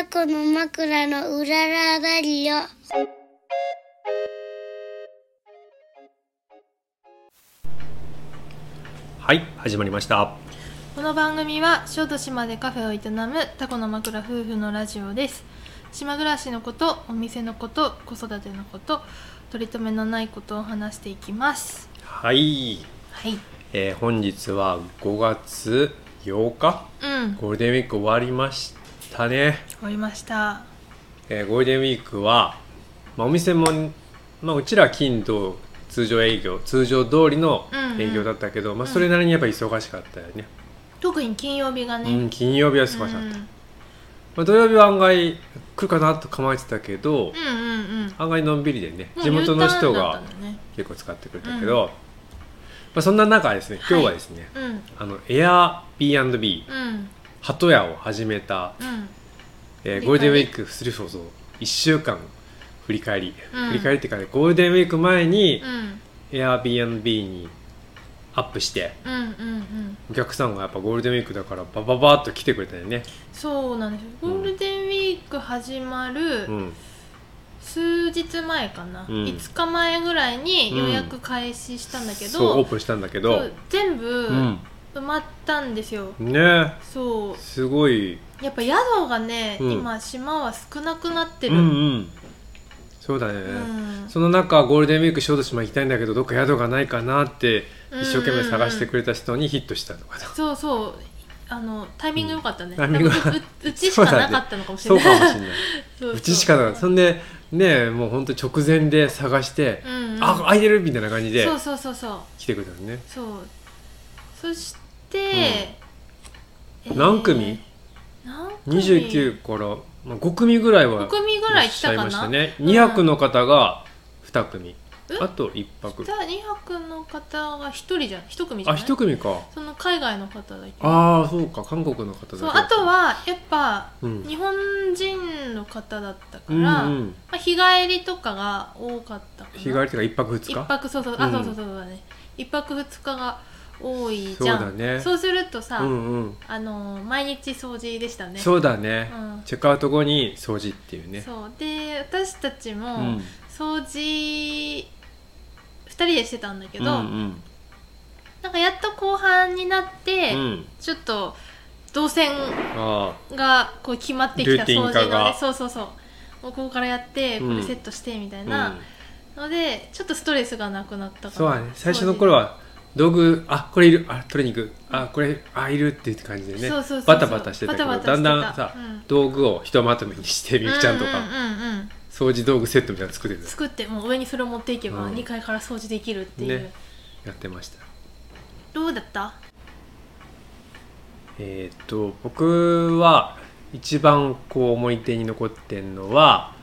タコの枕のうららだりよ。はい始まりました。この番組は小豆島でカフェを営むタコの枕夫婦のラジオです。島暮らしのことお店のこと子育てのこと取り留めのないことを話していきます。はい、はい。えー本日は5月8日？うん。ゴールデンウィーク終わりましたね、終わりました。えーゴールデンウィークは、まあ、お店も、まあ、うちらは金土通常営業通常通りの営業だったけど、まあ、それなりにやっぱ忙しかったよね、特に金曜日がね、うん、金曜日は忙しかった、うん。まあ、土曜日は案外来るかなと構えてたけど、うんうんうん。案外のんびりでね地元の人が結構使ってくれたけど、まあ、そんな中ですね今日はですね、うん。あの Airbnb うん鳩屋を始めた、うん。えーゴールデンウィークするそうそう1週間振り返り、うん。振り返りっていうかねゴールデンウィーク前にうん。Airbnb にアップしてうんうんうん。お客さんがやっぱゴールデンウィークだからバババーっと来てくれたよね、そうなんですよ。ゴールデンウィーク始まるうん、数日前かな、うん。5日前ぐらいに予約開始したんだけど、そうオープンしたんだけど。そう全部うん埋まったんですよ、ね。そう。すごい。やっぱ宿がね、うん。今島は少なくなってうんる、うん。そうだね、うん。その中ゴールデンウィーク小豆島行きたいんだけどどっか宿がないかなって一生懸命探してくれた人にヒットしたのかな、そうそう。あのタイミング良かったね、タイミングが多分うううちしかなかったのかもしそうれない。かもしれない。そうそう。うちしかなかった。そんでねもう本当直前で探して、うんうん。あ空いてるみたいな感じでそうそうそうそう。来てくれたのね。そうそして、えー何組？何組29から、まあ、5組ぐらいは5組ぐらい来たかな？っしゃいましたね。うん2泊の方が2組、え？あと1泊。じゃあ2泊の方が1人じゃん？1組じゃあない？1組か。その海外の方だけ。ああそうか。韓国の方だけ。そうあとはやっぱ、うん。日本人の方だったから、うんうん。まあ、日帰りとかが多かったかな。日帰りっていうか1泊2日？一泊そうそう。あ、うん。そうそうそうだね。一泊二日が多いじゃん。そうだね。そうするとさ、うんうん。あのー毎日掃除でしたね。そうだね、うん。チェックアウト後に掃除っていうね。そう。で私たちもうん。掃除二人でしてたんだけど、うんなんかやっと後半になって、うん。うんちょっと動線あがこう決まってきた掃除がねそうそうそう。ここからやってこうん。れセットしてみたいあ、なので、ちょっとストレスがなくなったかそうだね。最初の頃は道具あこれいる。あ取りに行く。あこれあいるっていう感じでね。バタバタしてたけどだんだんさ、うん。道具をひとまとめにしてみゆきちゃんとか、うんうん掃除道具セットみたいなの作ってる作ってもう上にそれを持っていけばうん。2階から掃除できるっていう、ね。やってました。どうだった？えーっと僕は一番こう思い出に残ってんのは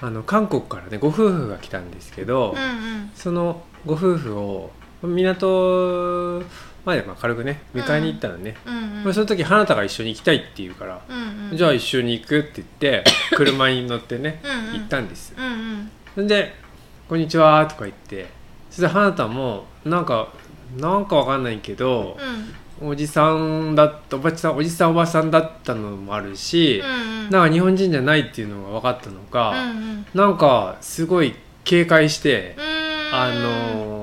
あの韓国からねご夫婦が来たんですけど、うんうん。そのご夫婦を港までまあ軽くね迎えに行ったのね、うんまあその時花田が一緒に行きたいって言うから、うんうん。じゃあ一緒に行くって言って 車に乗ってねうんうん。行ったんですうんうん。で「こんにちは」とか言ってそして花田もなんかなんかわかんないけど、うん。おじさんだったおばちさんおじさんおばさんだったのもあるし、うんうん。なんか日本人じゃないっていうのが分かったのか、うんうん。なんかすごい警戒して、あのー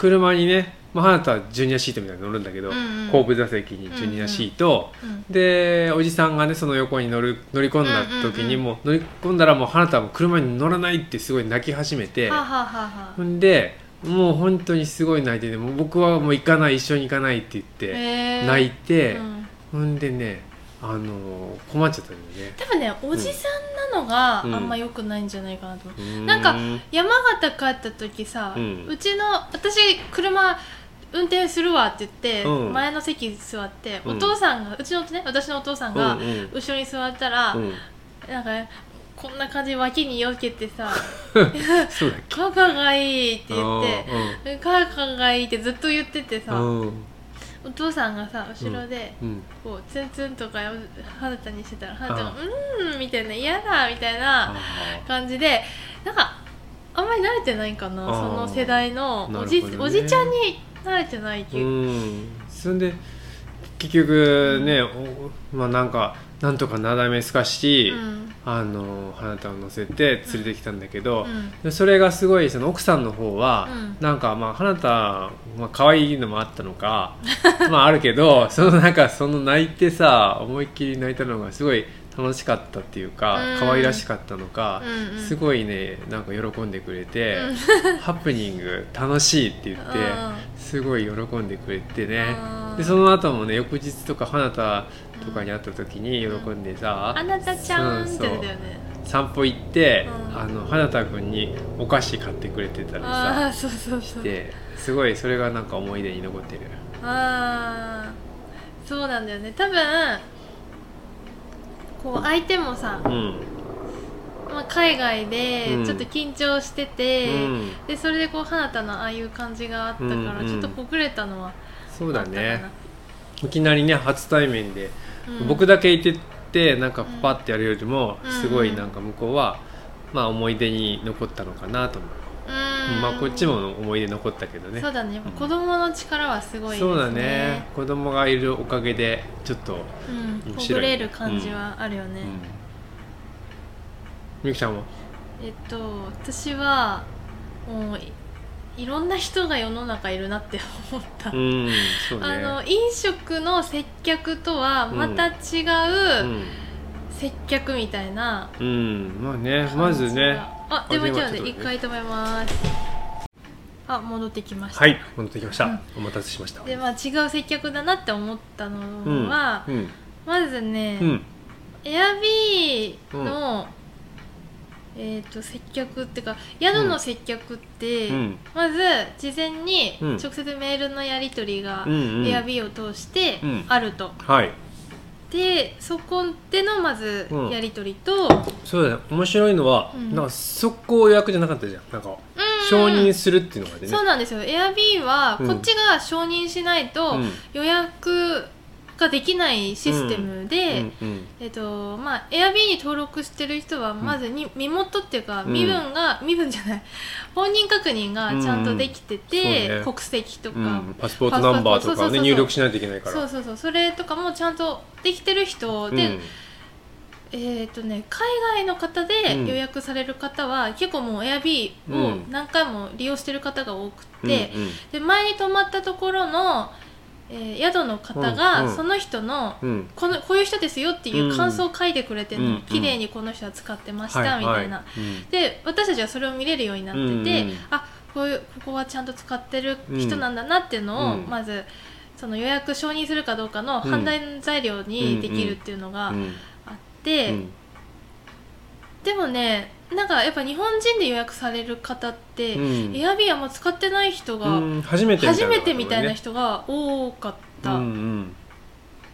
車にね、まあ、花田はジュニアシートみたいなの乗るんだけど、うんうん。後部座席にジュニアシート、うんでおじさんがねその横に乗る乗り込んだ時にも、乗り込んだらもう花田はもう車に乗らないってすごい泣き始めて、ほんでもう本当にすごい泣いてねもう僕はもう行かない一緒に行かないって言って、泣いて、うん。ほんでねあのー困っちゃったんだよね。多分ねおじさんなのがうん。あんま良くないんじゃないかなと思う、うーなんか山形帰った時さ、ううんちの私車運転するわって言って、うん。前の席座って、うん。お父さんがうちのね私のお父さんがうんうん。後ろに座ったら、うん。なんかこんな感じで脇によけてさ そうだっ「け？カカがいい」って言ってて「カカがいい」ってずっと言っててさ、うんお父さんがさ後ろで、うんこうツンツンとか花田にしてたら花田があ「うーん」みたいな「嫌だ」みたいなあ感じでなんかあんまり慣れてないかなその世代のおじ,、おじちゃんに慣れてないってーいう、うん。そんで結局ね、おまあなんかなんとかなだめすかし、うん。あの花束を乗せて連れてきたんだけど、うん。でそれがすごいその奥さんの方は、うん。なんかまあ花束、まあ可愛いのもあったのか まああるけどそのなんかその泣いてさ思いっきり泣いたのがすごい楽しかったっていうか、うん。可愛らしかったのか、うんうん。すごいねなんか喜んでくれて、ハプニング楽しいって言って、すごい喜んでくれてね、うん。でその後もね翌日とか花束とかに会った時に喜んでさ、あなたちゃんって言ってたよね。散歩行って、うん。あの花田君にお菓子買ってくれてたりさそうそうそうですごいそれがなんか思い出に残ってる。ああそうなんだよね。多分こう相手もさ、うん。まあ、海外でうん。ちょっと緊張してて、うん。でそれでこう花田のああいう感じがあったから、ちょっとほぐれたのはそうだね。いきなりね初対面で、うん。僕だけいてってなんかパッてやるよりも、うんすごいなんか向こうは、まあ思い出に残ったのかなと思う、うんまあこっちも思い出残ったけどね。そうだね。やっぱ子供の力はすごいですね。そうだね。子供がいるおかげでちょっと、うん、ほ面白い。ぐれる感じはあるよね、うん。みゆきちゃんは？えっと私はもういいろんな人が世の中いるなって思った、うんね。あの飲食の接客とはまた違ううん。接客みたいなうん、まあねまずねあでもちょっと電話ちょっとね一回止めます。あ戻ってきました、はい戻ってきました、うん。お待たせしました。でまあ違う接客だなって思ったのは、うんまずね、うん。エアビーの、えー、と接客っていうか宿の接客って、うん。まず事前にうん。直接メールのやり取りが、うんうん。エアビーを通してうん。あると、はいでそこでのまずうん。やり取りと、そうだね。面白いのは、うん。なんか速攻予約じゃなかったじゃん。なんかうん承認するっていうのがね。そうなんですよ。エアビーはうん。こっちが承認しないとうん。予約ができないシステムで、うんうんえっとまあ、エアビーに登録してる人はまずに、身元っていうかうん。身分が、身分じゃない。本人確認がちゃんとできてて、ね。国籍とか、うん。パスポートナンバーとかをねパスポートそうそうそう。そう入力しないといけないから。そうそうそう。それとかもちゃんとできてる人で、えっ、とね海外の方でうん。予約される方は、結構もうエアビーをうん。何回も利用してる方が多くうんて、うん。で前に泊まったところの、えー宿の方が、その人のこのこういう人ですよっていう感想を書いてくれてるの、うん綺麗にこの人は使ってました、はいみたいな、で私たちはそれを見れるようになってて、あこういうここはちゃんと使ってる人なんだなっていうのを、うん。まずその予約承認するかどうかの判断材料にできるっていうのがあうん。って、うん。でもねなんかやっぱ日本人で予約される方って、うん。エアビーあんま使ってない人が、うん初めて初めてみたいなね人が多かったうん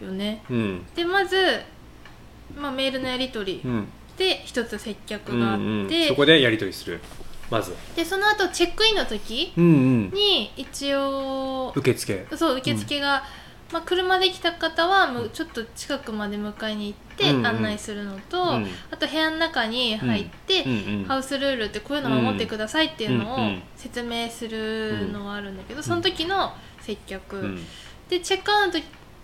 よね。うんうん。でまず、まあ、メールのやり取りうん。で一つ接客うんがあって、うん。そこでやり取りする。まず。でその後チェックインの時うんうん。に一応受付。そう受付が、まあ、車で来た方はむちょっと近くまで迎えに行ってうんうん。案内するのと、うん。あと部屋の中に入って、うん。うんハウスルールってこういうの守ってくださいっていうのをうん。うん。説明するのはあるんだけど、その時の接客、うん。でチェックアウト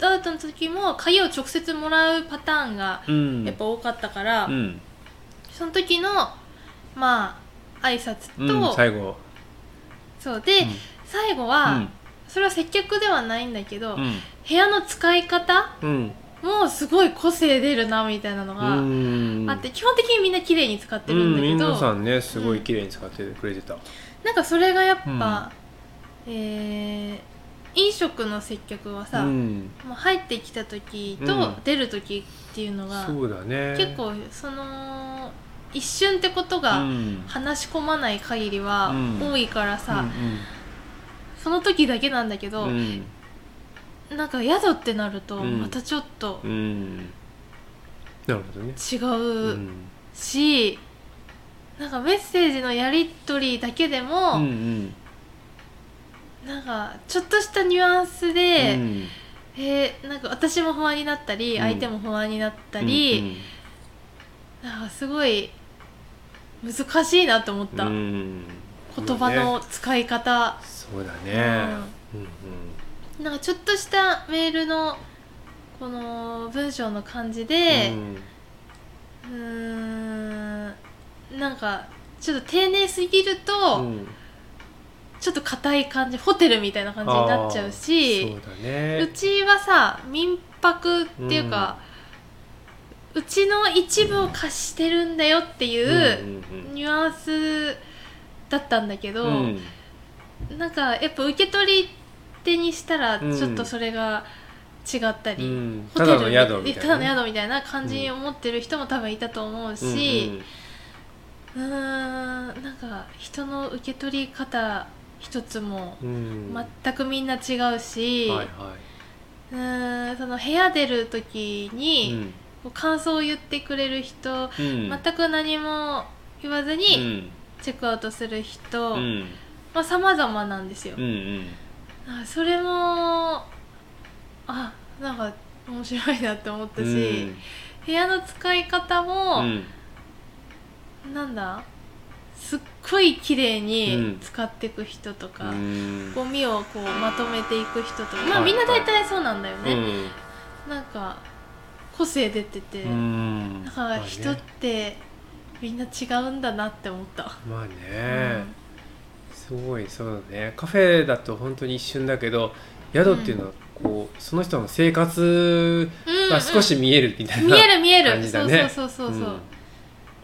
アウトの時も鍵を直接もらうパターンがうん。やっぱ多かったから、うん。その時のまあ挨拶と、うん。最後。そう。で、うん。最後は、それは接客ではないんだけど、うん部屋の使い方うん。もすごい個性出るなみたいなのがうん。あって、基本的にみんな綺麗に使ってるんだけど、うん皆さんねすごい綺麗に使ってくれてた。なんかそれがやっぱ、えー飲食の接客はさ、うん。もう入ってきた時とうん。出る時っていうのが、そうだね。結構その一瞬ってことがうん。話し込まない限りはうん。多いからさ、うん。その時だけなんだけど、うんなんか宿ってなるとうん。またちょっとうん。なるほどね。違ううん。し、なんかメッセージのやり取りだけでも、うんうん。なんかちょっとしたニュアンスうで、ん。えーなんか私も不安になったり、うん。相手も不安になったり、なんかすごい難しいなと思った、うん。うん言葉の使い方、そうだね。うんなんかちょっとしたメールのこの文章の感じうでんうーんなんかちょっと丁寧すぎると、うんちょっと硬い感じホテルみたいな感じになっちゃうしうだね。うちはさ民泊っていうか、うちの一部を貸してるんだよっていううんうん。ニュアンスだったんだけど、うん。なんかやっぱ受け取り手にしたらうん。ちょっとそれが違ったり、うん。ホテルただの宿みたいなね。ただの宿みたいな感じに思ってる人も多分いたと思うし、うーんなんか人の受け取り方一つも全くみんな違うし、はうーんその部屋出る時いに、感想を言ってくれる人、うん。全く何も言わずうにん。チェックアウトする人、うん。まあ様々なんですよ。う。んあそれもあなんか面白いなって思ったうん。し、部屋の使い方うも、ん。なんだすっごい綺麗うん。に使っていく人とか、うん。ゴミをこうまとめていく人とか。まあはい。みんな大体そうなんだよね、うん。なんか個性出てて、うん。だから人ってみんな違うんだなって思った、まあね、すごいそうだね。カフェだと本当に一瞬だけど宿っていうのはこうその人の生活うんが少し見えるみたいな、見える見える、感じだね。そうそうそうそうそう、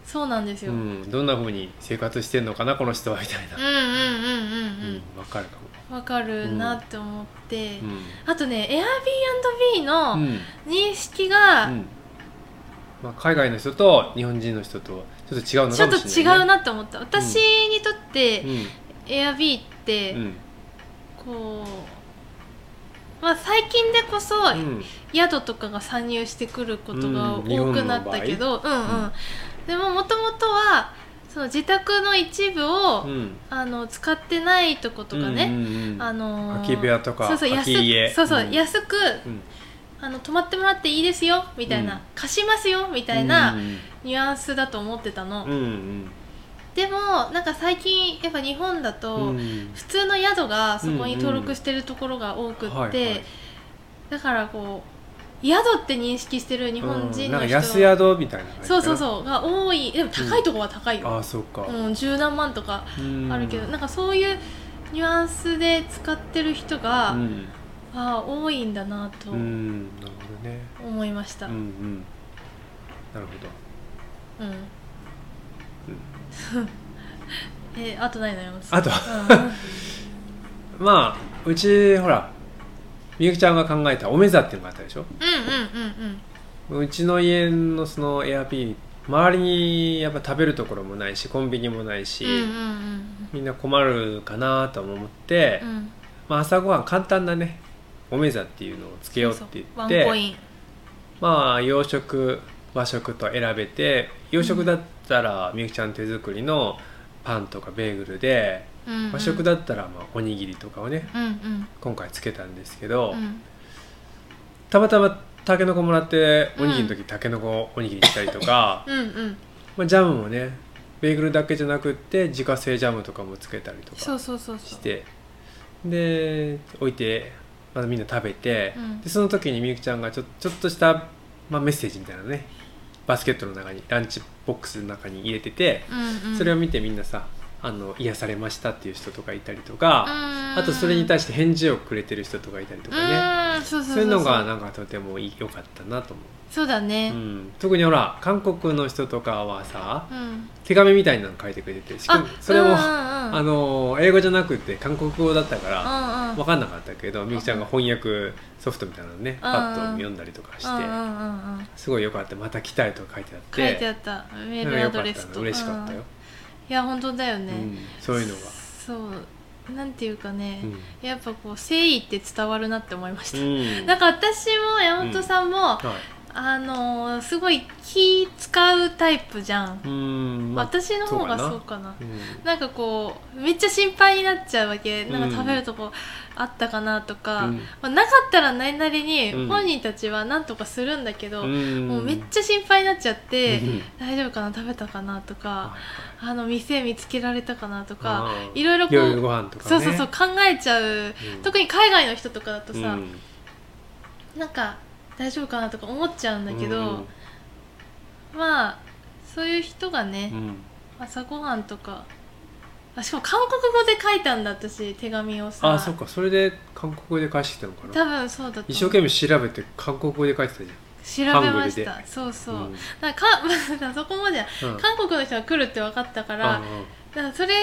そうなんですよ、ううん、んどんな風に生活してんのかなこの人はみたいな、うんうんうんうんうん。わかるかうんわかるなって思って、も、あとね Airbnb うんのうん。認識がうん。まあ、海外の人と日本人の人とちょっと違うのちょっとかもしれない、ね、違うなって思った。私にとって、Airb って、うん。こうまあ最近でこそ、うん。宿とかが参入してくることがうん多くなったけど、うんうん。でももともとはその自宅の一部を、うん。あの使ってないとことかね、うんうんうんあのー空き部屋とかそうそう安くそうそう、うん。安くうん。あの泊まってもらっていいですよみたいな、うん。貸しますよみたいなうん。ニュアンスだと思ってたの、うんうんでもなんか最近やっぱ日本だと、うん。普通の宿がそこに登録してるところが多くって、だからこう宿って認識してる日本人うん。なん安宿みたいなそうそうそうが多い。でも高いとこは高いよ、ああそうか、うん十何万とかあるけど、なんかそういうニュアンスで使ってる人が、うん。ああ多いんだなとうんなるほどね。思いました、うんうん。なるほど。うん えあとないの山本さんあとうん。まあうちほらみゆきちゃんが考えたおめざっていうのがあったでしょ？うんうんうんうちの家のそのエアビー周りにやっぱ食べるところもないしコンビニもないし、うんうんうんみんな困るかなと思って、うん。うんまあ、朝ごはん簡単なね。おめざっていうのをつけようって言ってコイン。まあ洋食和食と選べて洋食だったらみゆきちゃん手作りのパンとかベーグルでうんうん。和食だったらまあおにぎりとかをねうんうん。今回つけたんですけど、うん。たまたまたけのこもらっておにぎりの時たけのこおにぎりしたりとか、うんうん。まあ、ジャムもねベーグルだけじゃなくって自家製ジャムとかもつけたりとかそうそうそうそう。してで置いてまたみんな食べて、うん。でその時にみゆきちゃんがちょちょっとした、まあ、メッセージみたいなのねバスケットの中にランチボックスの中に入れてて、うんうん。それを見てみんなさあの癒されましたっていう人とかいたりとか、ああとそれに対して返事をくれてる人とかいたりとかね、うんそういうのがなんかとても良かったなと思そうだう、うねん、特にほら韓国の人とかはさうん。手紙みたいなの書いてくれててしかもそれも、うんうんうん。あの英語じゃなくて韓国語だったからうんうん。分かんなかったけどみゆきちゃんが翻訳ソフトみたいなのねパッと読んだりとかしてうんうんうんうん。すごい良かった。また来たいとか書いてあって書いてあった。メールアドレスと嬉しかったようん、いや本当だよね、うん、そういうのが、そう。なんていうかね、うん。やっぱこう誠意って伝わるなって思いました、うん。なんか私も山本さんも、はいあのーすごい気使うタイプじゃん、うんまあ私の方がそうかな。そうかな。うん。なんかこうめっちゃ心配になっちゃうわけ。なん。うんか食べるとこあったかなとか、うん。まあ、なかったらないなりにうん。本人たちはなんとかするんだけど、うん。もうめっちゃ心配になっちゃって、うん。大丈夫かな？食べたかなとか。は、あの店見つけられたかなとか。いろいろこう、ね。そうそうそう考えちゃう、うん。特に海外の人とかだとさ、うん。なんか大丈夫かなとか思っちゃうんだけど、うんまあそういう人がね、うん。朝ごはんとかあしかも韓国語で書いたんだ私手紙をさ。あそっかそれで韓国語で返してきたのかな。多分そうだと一生懸命調べて韓国語で書いてたじ調べました。そうそう、うん。なんかかそこまでうん。韓国の人が来るって分かったから、うん。だからそれ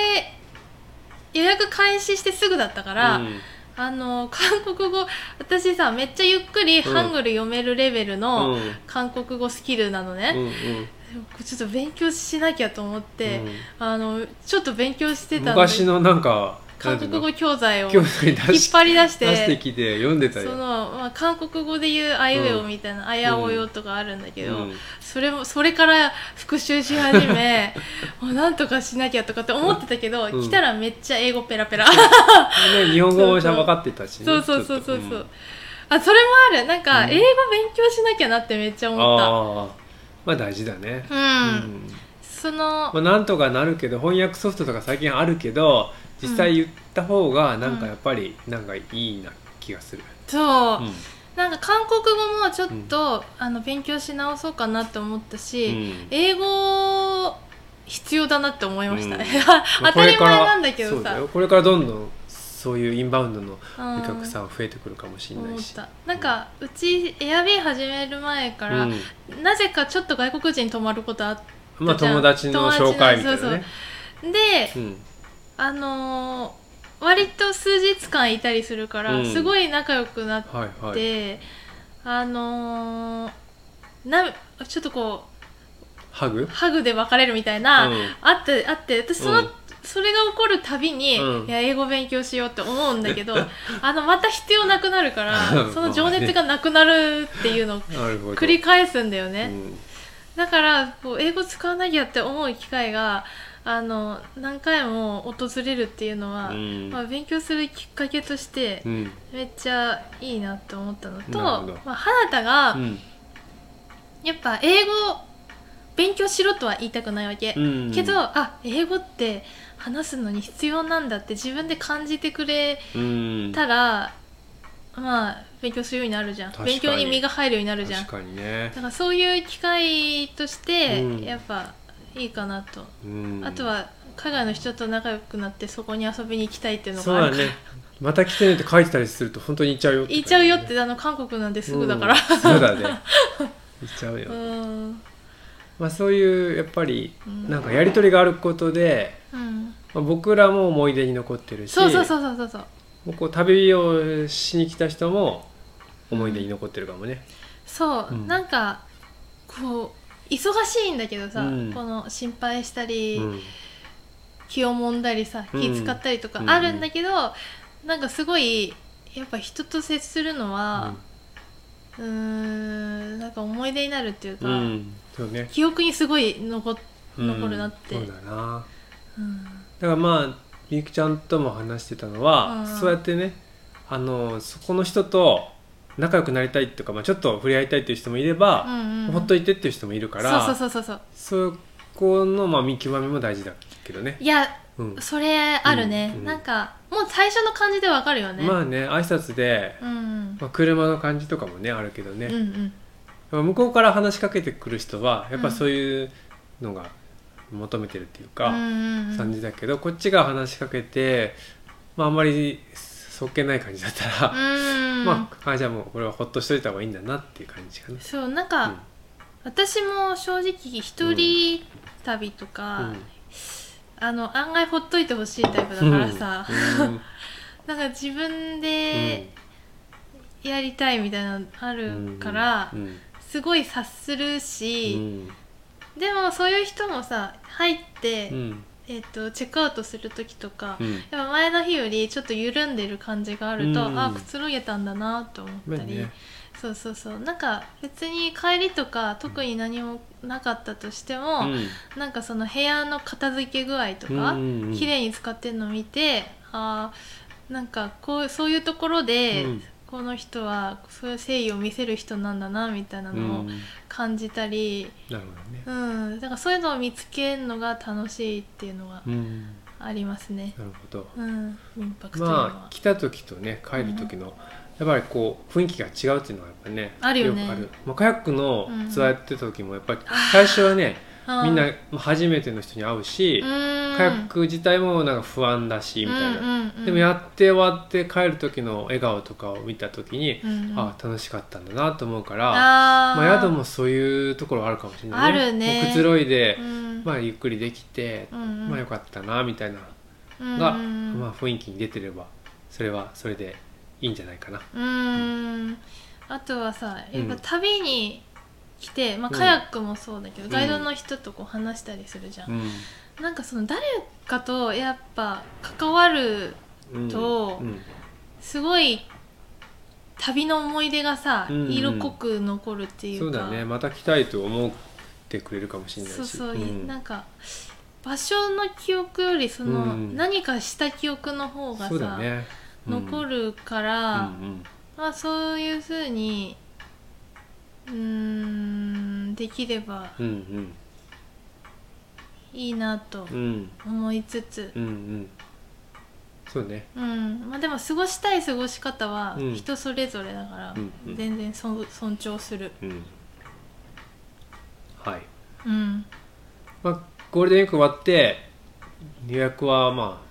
予約開始してすぐだったから、うんあの韓国語私さめっちゃゆっくりハングル読めるレベルのうん。韓国語スキルなのね、うんうん。ちょっと勉強しなきゃと思って、うん。あのちょっと勉強してた昔のなんか韓国語教材を引っし張り出し出しててきて読んでたよ。その、まあ、韓国語で言う「あいうえお」みたいな「あやおよ」とかあるんだけど、うん。それもそれから復習し始め もうなんとかしなきゃとかって思ってたけど、うん。来たらめっちゃ英語ペラペラ。ね、日本語も分かってたし、ね、そうそうそうそう。そう、ちょっと。あそれもある。なんかうん。英語勉強しなきゃなってめっちゃうん思った。まあ大事だね。うん、うん。そのまあ、なんとかなるけど翻訳ソフトとか最近あるけど実際言った方がなんかやっぱりなんかいいな気がする、そう、うんなんか韓国語もちょっと、あの勉強し直そうかなって思ったし、うん。英語必要だなって思いました。ね、うん。ま あ当たり前なんだけどさ。これからどんどんそういうインバウンドのうん。お客さん増えてくるかもしれないし、なんかうちエアビー始める前から、うん。なぜかちょっと外国人泊まることあっまあじゃん。友達の紹介みたいなね。でうんあのー割と数日間いたりするから、うん。すごい仲良くなっはいはい。て、あのーなちょっとこハグ？うハグで別れるみたいな、うん。あってあって私その、うん。それが起こるたびに、うん。いや英語勉強しようって思うんだけど あのまた必要なくなるからうん。その情熱がなくなるっていうのを なるほど。繰り返すんだよね、うん。だからこう英語使わなきゃって思う機会があの何回も訪れるっていうのは、うん。まあ、勉強するきっかけとしてうん。めっちゃいいなって思ったのと、なるほど。まあ、花田がうん。やっぱ英語勉強しろとは言いたくないわけ、うん。けどあ英語って話すのに必要なんだって自分で感じてくれうん。たら、まあ勉強するようになるじゃん。勉強に身が入るようになるじゃん。ね。だからそういう機会として、うん。やっぱいいかなと、うん。あとは海外の人と仲良くなってそこに遊びに行きたいっていうのそうだがあるから、ね。また来てねって書いてたりすると本当に行っちゃうよ行っちゃうよっ感てあの韓国なんてじすぐだから。うん。そうだね。行っちゃうよ、うん。まあそういうやっぱりうん。なんかやり取りがあることで、うん。まあ、僕らも思い出に残ってるしそうそうそうそうそうそう。もうこう旅をしに来た人も思い出に残ってるかもね、そう、うん。なんかこう忙しいんだけどさ、うん。この心配したり、うん。気をもんだりさうん。気使ったりとかうん。あるんだけど、なんかすごいやっぱ人と接するのはうーんなんか思い出になるっていうか、うん。そうね。記憶にすごい残残るなって。そうだな。うん。だからまあみゆきちゃんとも話してたのは、うん。そうやってねあのそこの人と仲良くなりたいっていうか、まあ、ちょっと触れ合いたいっていう人もいれば、うんうんうん。ほっといてっていう人もいるからそうそうそうそうそう。そこの、まあ、見極めも大事だけどね、いやうん、それあるね、うんうん。なんかもう最初の感じでわかるよね、まあね挨拶で、うんうん。まあ、車の感じとかもねあるけどね、うんうん。向こうから話しかけてくる人はやっぱそういうのが求めてるっていうか、うんうんうん。感じだけどこっちが話しかけて、まあ、あんまりそっけない感じだったら、うん。まああじゃあもうこれはほっとしといた方がいいんだなっていう感じかな。そうなんか、うん。私も正直一人旅とか、あの案外ほっといてほしいタイプだからさ、うん。なんか自分でやりたいみたいなのあるから、うん。すごい察するうし、ん。でもそういう人もさ入って、うんえっとチェックアウトする時とか、うん。やっぱ前の日よりちょっと緩んでる感じがあると、うん。あくつろげたんだなと思ったり、まあね。そうそうそう。なんか別に帰りとか特に何もなかったとしても、うん。なんかその部屋の片付け具合とか、うんうんうん。綺麗に使ってるのを見てあーなんかこうそういうところで、うんこの人はそういう誠意を見せる人なんだなみたいなうのをん感じたり、なるほどね。うんだからそういうのを見つけるのが楽しいっていうのがうんありますね。なるほど。うん、民泊というのは。まあ来た時とね帰る時のやっぱりこう雰囲気が違うっていうのはやっぱねあるよねくある、まあ、カヤックのうんツアーやってた時もやっぱり最初はね、みんなまあ初めての人に会うし、カヤック自体もなんか不安だしみたいな、うんうんうんでもやって終わって帰る時の笑顔とかを見た時に、うんうん。あ楽しかったんだなと思うからまあ、宿もそういうところあるかもしれないね。ね。くつろいで、うん。まあ、ゆっくりできて、うんうん。まあよかったなみたいなうんが、うん。まあ、雰囲気に出てればそれはそれでいいんじゃないかな。うーん。あとはさやっぱうん。旅に来て、まあ、うん。カヤックもそうだけど、ん。ガイドの人とこう話したりするじゃん、うん。なんかその誰かとやっぱ関わるうん。とうん。すごい旅の思い出がさ、うんうん。色濃く残るっていうか。そうだね。また来たいと思ってくれるかもしれないし。そうそう、ん。なんか場所の記憶よりその、うん。何かした記憶の方がさ、ね。残るるから、うん。まあそういうふうにうーんできればうんうんいいなと思いつつ、うんうん。そうね。うん。まあ、でも過ごしたい過ごし方はうん。人それぞれだから、うんうん。全然そ尊重する、うん。はい。うん、まあゴールデンウィーク終わって予約はまあ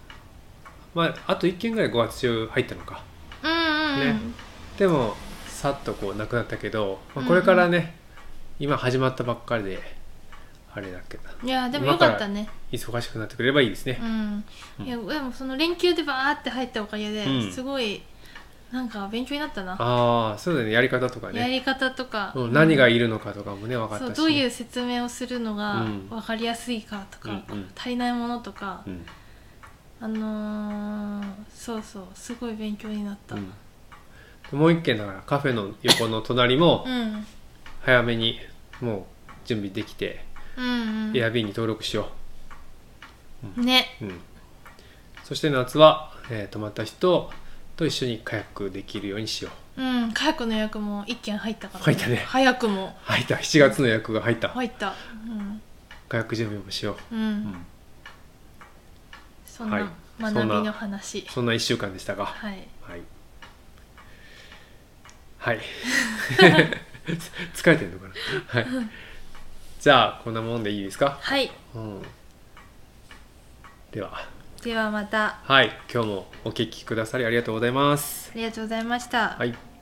まああと1件ぐらい5月中入ったのか。うんうんうん。ね。でもさっとこうなくなったけど、まあ、これからね、今始まったばっかりであれだけど。いやでもよかったね。忙しくなってくれればいいですね。う、ん。いやでもその連休でバーって入ったおかげで、うん。すごいなんか勉強になったな、ああそうだね。やり方とかね、やり方とか、うん、何がいるのかとかもね分かったし、ね、そうどういう説明をするのがうん。分かりやすいかとか、うんうん。足りないものとか、うん。あのーそうそうすごい勉強になった、うんもう一軒だからカフェの横の隣もうん早めにもう準備できて、うん。エアビーに登録しよう。んね。う、うん、そして夏は、えー泊まった人と一緒にカヤックできるようにしよう。うん。カヤックの予約も一件入ったから、入ったね。早くも。入った。7月の予約が入った、入った。カヤック準備もしよう。ん、うん。う、うん、そんなはい。学びの話。そんな1週間でしたがはい。はいはい。疲れてんのかな？はい。じゃあこんなもんでいいですか、はい。うん、では。ではまた。あはい。今日もお聞きくださりありがとうございます。りがとうございました、はい